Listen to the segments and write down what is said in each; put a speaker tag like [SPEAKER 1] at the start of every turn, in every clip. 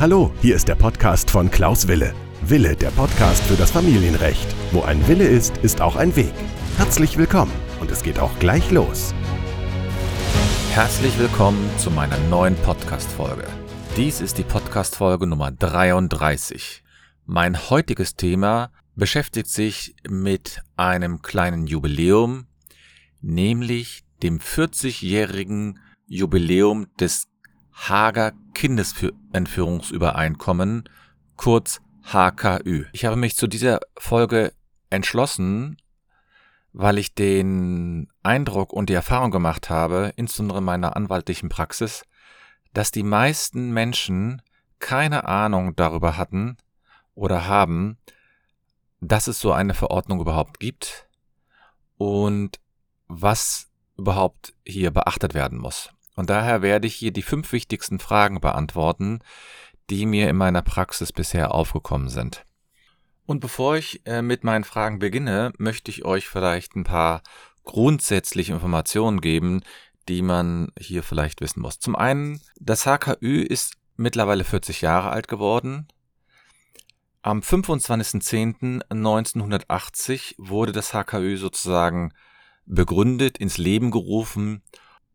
[SPEAKER 1] Hallo, hier ist der Podcast von Klaus Wille. Wille, der Podcast für das Familienrecht. Wo ein Wille ist, ist auch ein Weg. Herzlich willkommen und es geht auch gleich los.
[SPEAKER 2] Herzlich willkommen zu meiner neuen Podcast-Folge. Dies ist die Podcast-Folge Nummer 33. Mein heutiges Thema beschäftigt sich mit einem kleinen Jubiläum, nämlich dem 40-jährigen Jubiläum des Hager Kindesentführungsübereinkommen, kurz HKÜ. Ich habe mich zu dieser Folge entschlossen, weil ich den Eindruck und die Erfahrung gemacht habe, insbesondere in meiner anwaltlichen Praxis, dass die meisten Menschen keine Ahnung darüber hatten oder haben, dass es so eine Verordnung überhaupt gibt und was überhaupt hier beachtet werden muss. Und daher werde ich hier die fünf wichtigsten Fragen beantworten, die mir in meiner Praxis bisher aufgekommen sind. Und bevor ich äh, mit meinen Fragen beginne, möchte ich euch vielleicht ein paar grundsätzliche Informationen geben, die man hier vielleicht wissen muss. Zum einen, das HKÜ ist mittlerweile 40 Jahre alt geworden. Am 25.10.1980 wurde das HKÜ sozusagen begründet, ins Leben gerufen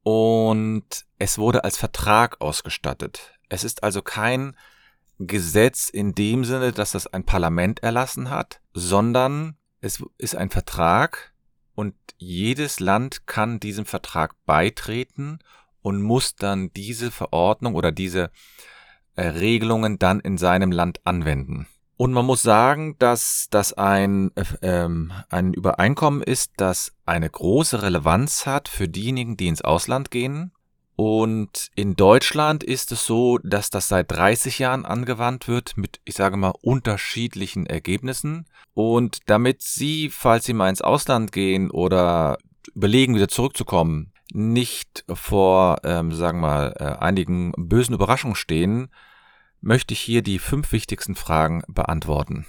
[SPEAKER 2] und es wurde als Vertrag ausgestattet. Es ist also kein Gesetz in dem Sinne, dass das ein Parlament erlassen hat, sondern es ist ein Vertrag und jedes Land kann diesem Vertrag beitreten und muss dann diese Verordnung oder diese äh, Regelungen dann in seinem Land anwenden. Und man muss sagen, dass das ein, äh, ähm, ein Übereinkommen ist, das eine große Relevanz hat für diejenigen, die ins Ausland gehen. Und in Deutschland ist es so, dass das seit 30 Jahren angewandt wird mit, ich sage mal, unterschiedlichen Ergebnissen. Und damit Sie, falls Sie mal ins Ausland gehen oder überlegen, wieder zurückzukommen, nicht vor, ähm, sagen wir mal, äh, einigen bösen Überraschungen stehen, möchte ich hier die fünf wichtigsten Fragen beantworten.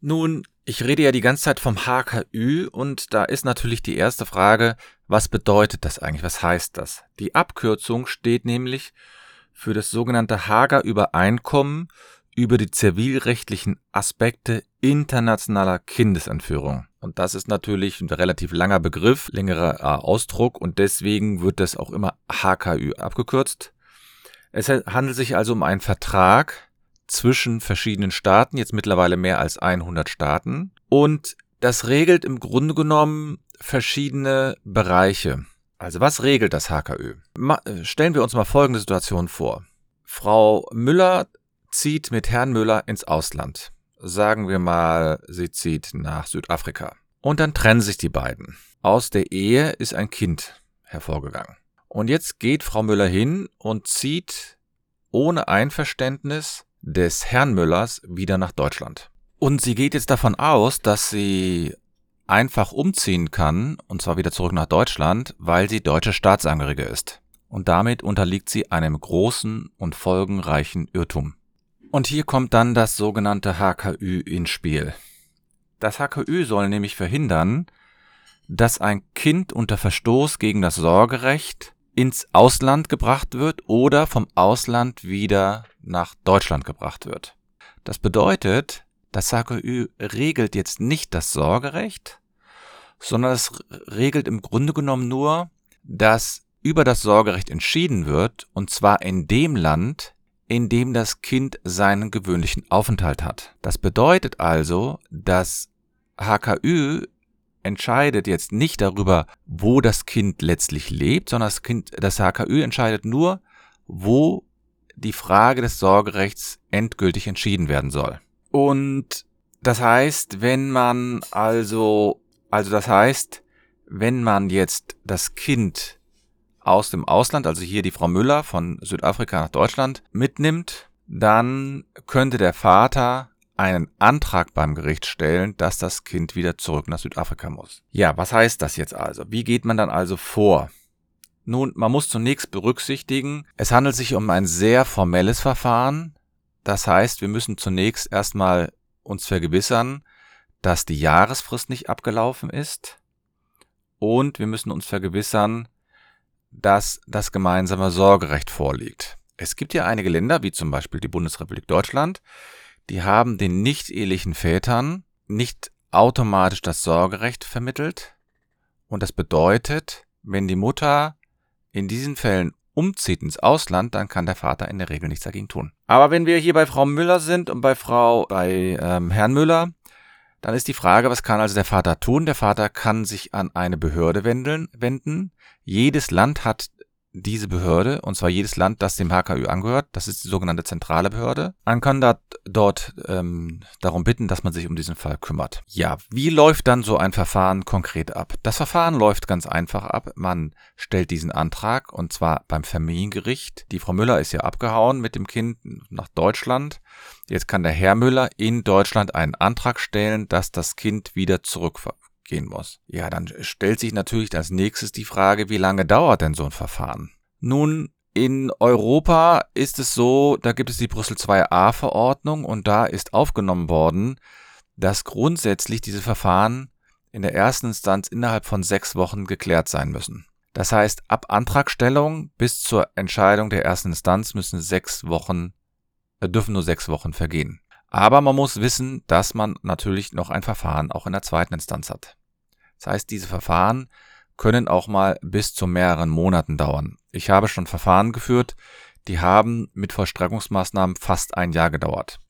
[SPEAKER 2] Nun, ich rede ja die ganze Zeit vom HKÜ und da ist natürlich die erste Frage, was bedeutet das eigentlich? Was heißt das? Die Abkürzung steht nämlich für das sogenannte Hager Übereinkommen über die zivilrechtlichen Aspekte internationaler Kindesentführung. Und das ist natürlich ein relativ langer Begriff, längerer äh, Ausdruck und deswegen wird das auch immer HKÜ abgekürzt. Es handelt sich also um einen Vertrag zwischen verschiedenen Staaten, jetzt mittlerweile mehr als 100 Staaten. Und das regelt im Grunde genommen verschiedene Bereiche. Also was regelt das HKÖ? stellen wir uns mal folgende Situation vor. Frau Müller zieht mit Herrn Müller ins Ausland. Sagen wir mal, sie zieht nach Südafrika. Und dann trennen sich die beiden. Aus der Ehe ist ein Kind hervorgegangen. Und jetzt geht Frau Müller hin und zieht ohne Einverständnis des Herrn Müllers wieder nach Deutschland. Und sie geht jetzt davon aus, dass sie einfach umziehen kann, und zwar wieder zurück nach Deutschland, weil sie deutsche Staatsangehörige ist. Und damit unterliegt sie einem großen und folgenreichen Irrtum. Und hier kommt dann das sogenannte HKÜ ins Spiel. Das HKÜ soll nämlich verhindern, dass ein Kind unter Verstoß gegen das Sorgerecht ins Ausland gebracht wird oder vom Ausland wieder nach Deutschland gebracht wird. Das bedeutet, das HKÜ regelt jetzt nicht das Sorgerecht, sondern es regelt im Grunde genommen nur, dass über das Sorgerecht entschieden wird, und zwar in dem Land, in dem das Kind seinen gewöhnlichen Aufenthalt hat. Das bedeutet also, dass HKÜ entscheidet jetzt nicht darüber, wo das Kind letztlich lebt, sondern das Kind, das HKÜ entscheidet nur, wo die Frage des Sorgerechts endgültig entschieden werden soll. Und das heißt, wenn man also, also das heißt, wenn man jetzt das Kind aus dem Ausland, also hier die Frau Müller von Südafrika nach Deutschland mitnimmt, dann könnte der Vater einen Antrag beim Gericht stellen, dass das Kind wieder zurück nach Südafrika muss. Ja, was heißt das jetzt also? Wie geht man dann also vor? Nun, man muss zunächst berücksichtigen, es handelt sich um ein sehr formelles Verfahren. Das heißt, wir müssen zunächst erstmal uns vergewissern, dass die Jahresfrist nicht abgelaufen ist. Und wir müssen uns vergewissern, dass das gemeinsame Sorgerecht vorliegt. Es gibt ja einige Länder, wie zum Beispiel die Bundesrepublik Deutschland, die haben den nicht-ehelichen Vätern nicht automatisch das Sorgerecht vermittelt. Und das bedeutet, wenn die Mutter in diesen Fällen umzieht ins Ausland, dann kann der Vater in der Regel nichts dagegen tun. Aber wenn wir hier bei Frau Müller sind und bei Frau, bei ähm, Herrn Müller, dann ist die Frage, was kann also der Vater tun? Der Vater kann sich an eine Behörde wenden. Jedes Land hat diese Behörde, und zwar jedes Land, das dem HKÜ angehört, das ist die sogenannte zentrale Behörde. Man kann da, dort ähm, darum bitten, dass man sich um diesen Fall kümmert. Ja, wie läuft dann so ein Verfahren konkret ab? Das Verfahren läuft ganz einfach ab. Man stellt diesen Antrag, und zwar beim Familiengericht. Die Frau Müller ist ja abgehauen mit dem Kind nach Deutschland. Jetzt kann der Herr Müller in Deutschland einen Antrag stellen, dass das Kind wieder zurück gehen muss. Ja, dann stellt sich natürlich als nächstes die Frage, wie lange dauert denn so ein Verfahren? Nun, in Europa ist es so, da gibt es die Brüssel 2a Verordnung und da ist aufgenommen worden, dass grundsätzlich diese Verfahren in der ersten Instanz innerhalb von sechs Wochen geklärt sein müssen. Das heißt, ab Antragstellung bis zur Entscheidung der ersten Instanz müssen sechs Wochen, äh, dürfen nur sechs Wochen vergehen. Aber man muss wissen, dass man natürlich noch ein Verfahren auch in der zweiten Instanz hat. Das heißt, diese Verfahren können auch mal bis zu mehreren Monaten dauern. Ich habe schon Verfahren geführt, die haben mit Vollstreckungsmaßnahmen fast ein Jahr gedauert.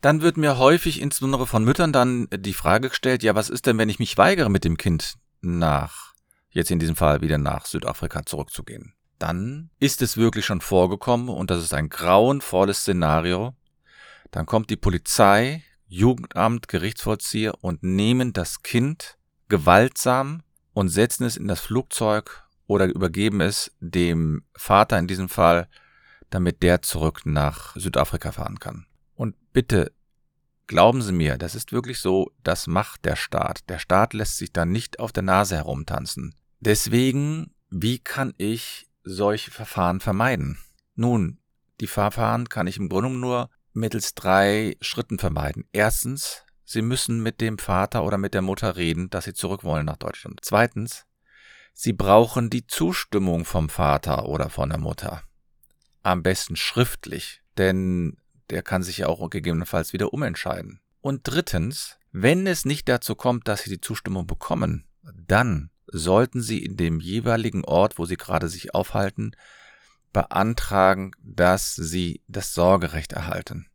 [SPEAKER 2] Dann wird mir häufig, insbesondere von Müttern, dann die Frage gestellt, ja, was ist denn, wenn ich mich weigere, mit dem Kind nach, jetzt in diesem Fall wieder nach Südafrika zurückzugehen? Dann ist es wirklich schon vorgekommen und das ist ein grauenvolles Szenario, dann kommt die Polizei, Jugendamt, Gerichtsvollzieher und nehmen das Kind gewaltsam und setzen es in das Flugzeug oder übergeben es dem Vater in diesem Fall, damit der zurück nach Südafrika fahren kann. Und bitte glauben Sie mir, das ist wirklich so, das macht der Staat. Der Staat lässt sich da nicht auf der Nase herumtanzen. Deswegen, wie kann ich solche Verfahren vermeiden? Nun, die Verfahren kann ich im Grunde nur mittels drei Schritten vermeiden. Erstens, Sie müssen mit dem Vater oder mit der Mutter reden, dass Sie zurück wollen nach Deutschland. Zweitens, Sie brauchen die Zustimmung vom Vater oder von der Mutter. Am besten schriftlich, denn der kann sich ja auch gegebenenfalls wieder umentscheiden. Und drittens, wenn es nicht dazu kommt, dass Sie die Zustimmung bekommen, dann sollten Sie in dem jeweiligen Ort, wo Sie gerade sich aufhalten, beantragen, dass sie das Sorgerecht erhalten.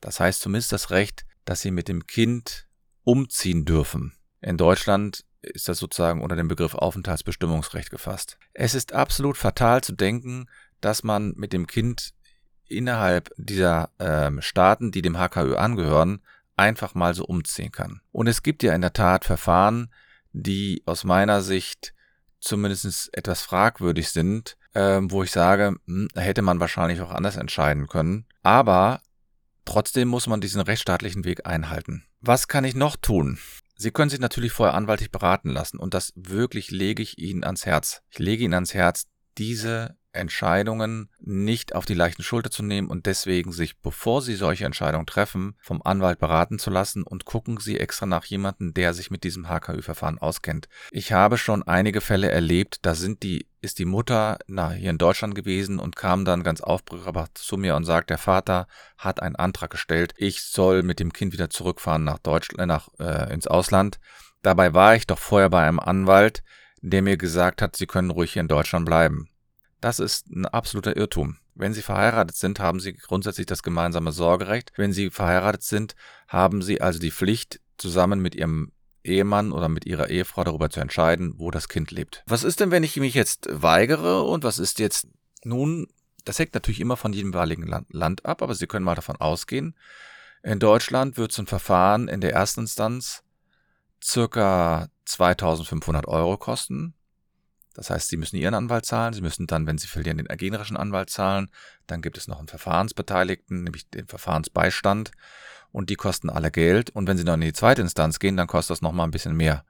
[SPEAKER 2] Das heißt zumindest das Recht, dass sie mit dem Kind umziehen dürfen. In Deutschland ist das sozusagen unter dem Begriff Aufenthaltsbestimmungsrecht gefasst. Es ist absolut fatal zu denken, dass man mit dem Kind innerhalb dieser ähm, Staaten, die dem HKÖ angehören, einfach mal so umziehen kann. Und es gibt ja in der Tat Verfahren, die aus meiner Sicht zumindest etwas fragwürdig sind, ähm, wo ich sage, hm, hätte man wahrscheinlich auch anders entscheiden können. Aber trotzdem muss man diesen rechtsstaatlichen Weg einhalten. Was kann ich noch tun? Sie können sich natürlich vorher anwaltlich beraten lassen und das wirklich lege ich Ihnen ans Herz. Ich lege Ihnen ans Herz, diese Entscheidungen nicht auf die leichten Schulter zu nehmen und deswegen sich, bevor Sie solche Entscheidungen treffen, vom Anwalt beraten zu lassen und gucken Sie extra nach jemandem, der sich mit diesem HKÜ-Verfahren auskennt. Ich habe schon einige Fälle erlebt, da sind die, ist die Mutter na, hier in Deutschland gewesen und kam dann ganz aufgebracht zu mir und sagt, der Vater hat einen Antrag gestellt, ich soll mit dem Kind wieder zurückfahren nach Deutschland, nach, äh, ins Ausland. Dabei war ich doch vorher bei einem Anwalt, der mir gesagt hat, Sie können ruhig hier in Deutschland bleiben. Das ist ein absoluter Irrtum. Wenn Sie verheiratet sind, haben Sie grundsätzlich das gemeinsame Sorgerecht. Wenn Sie verheiratet sind, haben Sie also die Pflicht, zusammen mit Ihrem Ehemann oder mit Ihrer Ehefrau darüber zu entscheiden, wo das Kind lebt. Was ist denn, wenn ich mich jetzt weigere und was ist jetzt nun, das hängt natürlich immer von jedem jeweiligen Land ab, aber Sie können mal davon ausgehen, in Deutschland wird so ein Verfahren in der ersten Instanz circa 2500 Euro kosten. Das heißt, Sie müssen Ihren Anwalt zahlen, Sie müssen dann, wenn Sie verlieren, den generischen Anwalt zahlen. Dann gibt es noch einen Verfahrensbeteiligten, nämlich den Verfahrensbeistand. Und die kosten alle Geld. Und wenn Sie noch in die zweite Instanz gehen, dann kostet das nochmal ein bisschen mehr.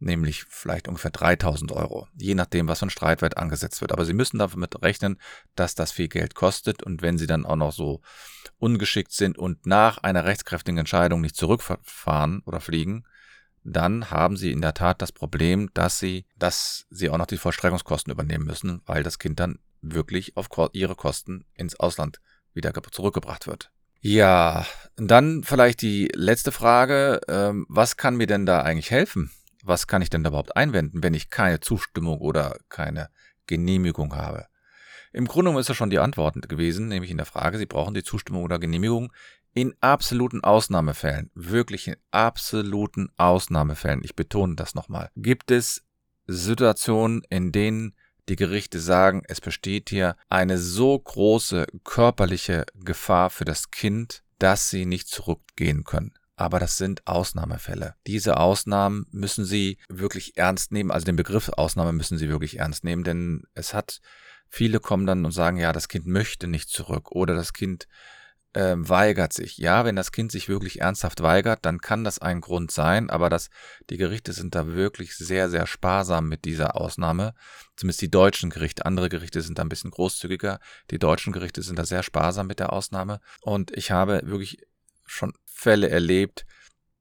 [SPEAKER 2] Nämlich vielleicht ungefähr 3000 Euro. Je nachdem, was für ein Streitwert angesetzt wird. Aber Sie müssen damit rechnen, dass das viel Geld kostet. Und wenn Sie dann auch noch so ungeschickt sind und nach einer rechtskräftigen Entscheidung nicht zurückfahren oder fliegen, dann haben sie in der Tat das Problem, dass sie, dass sie auch noch die Vollstreckungskosten übernehmen müssen, weil das Kind dann wirklich auf ihre Kosten ins Ausland wieder zurückgebracht wird. Ja, dann vielleicht die letzte Frage. Ähm, was kann mir denn da eigentlich helfen? Was kann ich denn da überhaupt einwenden, wenn ich keine Zustimmung oder keine Genehmigung habe? Im Grunde genommen ist das schon die Antwort gewesen, nämlich in der Frage, Sie brauchen die Zustimmung oder Genehmigung in absoluten Ausnahmefällen, wirklich in absoluten Ausnahmefällen, ich betone das nochmal, gibt es Situationen, in denen die Gerichte sagen, es besteht hier eine so große körperliche Gefahr für das Kind, dass sie nicht zurückgehen können. Aber das sind Ausnahmefälle. Diese Ausnahmen müssen Sie wirklich ernst nehmen. Also den Begriff Ausnahme müssen Sie wirklich ernst nehmen, denn es hat Viele kommen dann und sagen, ja, das Kind möchte nicht zurück oder das Kind äh, weigert sich. Ja, wenn das Kind sich wirklich ernsthaft weigert, dann kann das ein Grund sein, aber das, die Gerichte sind da wirklich sehr, sehr sparsam mit dieser Ausnahme. Zumindest die deutschen Gerichte. Andere Gerichte sind da ein bisschen großzügiger. Die deutschen Gerichte sind da sehr sparsam mit der Ausnahme. Und ich habe wirklich schon Fälle erlebt,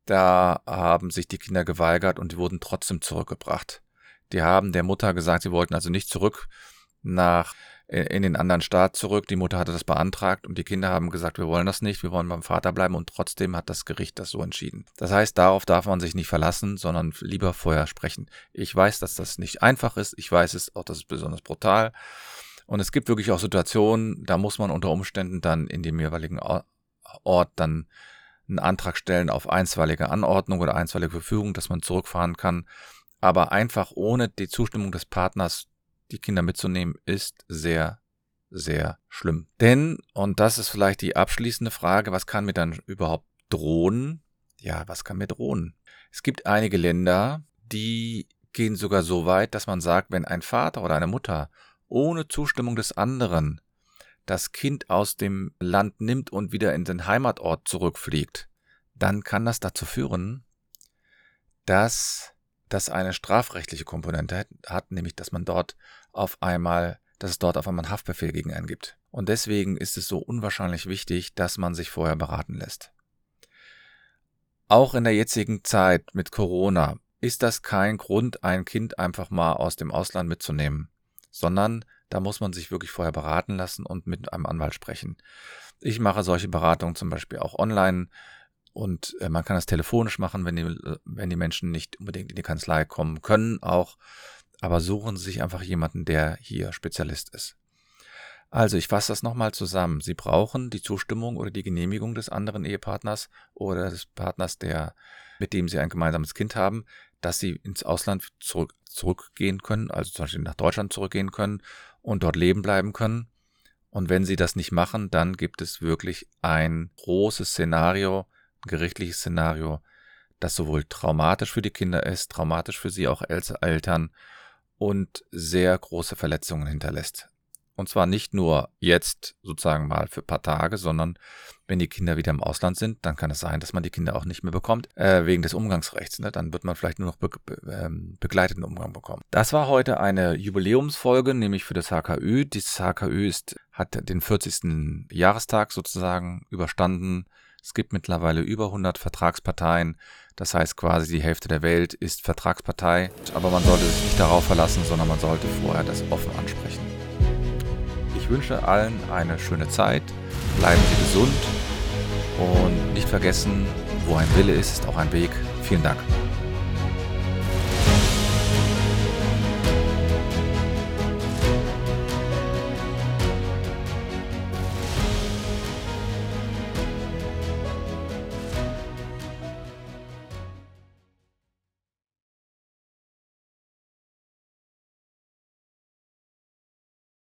[SPEAKER 2] da haben sich die Kinder geweigert und die wurden trotzdem zurückgebracht. Die haben der Mutter gesagt, sie wollten also nicht zurück nach in den anderen Staat zurück. Die Mutter hatte das beantragt und die Kinder haben gesagt, wir wollen das nicht, wir wollen beim Vater bleiben und trotzdem hat das Gericht das so entschieden. Das heißt, darauf darf man sich nicht verlassen, sondern lieber vorher sprechen. Ich weiß, dass das nicht einfach ist, ich weiß es auch, das ist besonders brutal. Und es gibt wirklich auch Situationen, da muss man unter Umständen dann in dem jeweiligen Ort dann einen Antrag stellen auf einstweilige Anordnung oder einstweilige Verfügung, dass man zurückfahren kann. Aber einfach ohne die Zustimmung des Partners die Kinder mitzunehmen, ist sehr, sehr schlimm. Denn, und das ist vielleicht die abschließende Frage, was kann mir dann überhaupt drohen? Ja, was kann mir drohen? Es gibt einige Länder, die gehen sogar so weit, dass man sagt, wenn ein Vater oder eine Mutter ohne Zustimmung des anderen das Kind aus dem Land nimmt und wieder in den Heimatort zurückfliegt, dann kann das dazu führen, dass das eine strafrechtliche Komponente hat, nämlich dass man dort auf einmal, dass es dort auf einmal einen Haftbefehl gegen einen gibt. Und deswegen ist es so unwahrscheinlich wichtig, dass man sich vorher beraten lässt. Auch in der jetzigen Zeit mit Corona ist das kein Grund, ein Kind einfach mal aus dem Ausland mitzunehmen, sondern da muss man sich wirklich vorher beraten lassen und mit einem Anwalt sprechen. Ich mache solche Beratungen zum Beispiel auch online und äh, man kann das telefonisch machen, wenn die, äh, wenn die Menschen nicht unbedingt in die Kanzlei kommen können, auch. Aber suchen Sie sich einfach jemanden, der hier Spezialist ist. Also, ich fasse das nochmal zusammen. Sie brauchen die Zustimmung oder die Genehmigung des anderen Ehepartners oder des Partners, der, mit dem Sie ein gemeinsames Kind haben, dass Sie ins Ausland zurück, zurückgehen können, also zum Beispiel nach Deutschland zurückgehen können und dort leben bleiben können. Und wenn Sie das nicht machen, dann gibt es wirklich ein großes Szenario, gerichtliches Szenario, das sowohl traumatisch für die Kinder ist, traumatisch für sie auch als Eltern und sehr große Verletzungen hinterlässt. Und zwar nicht nur jetzt sozusagen mal für ein paar Tage, sondern wenn die Kinder wieder im Ausland sind, dann kann es sein, dass man die Kinder auch nicht mehr bekommt, äh, wegen des Umgangsrechts. Ne? Dann wird man vielleicht nur noch be be ähm, begleiteten Umgang bekommen. Das war heute eine Jubiläumsfolge, nämlich für das HKÜ. Dieses HKÜ ist, hat den 40. Jahrestag sozusagen überstanden. Es gibt mittlerweile über 100 Vertragsparteien. Das heißt quasi die Hälfte der Welt ist Vertragspartei. Aber man sollte sich nicht darauf verlassen, sondern man sollte vorher das offen ansprechen. Ich wünsche allen eine schöne Zeit. Bleiben Sie gesund und nicht vergessen, wo ein Wille ist, ist auch ein Weg. Vielen Dank.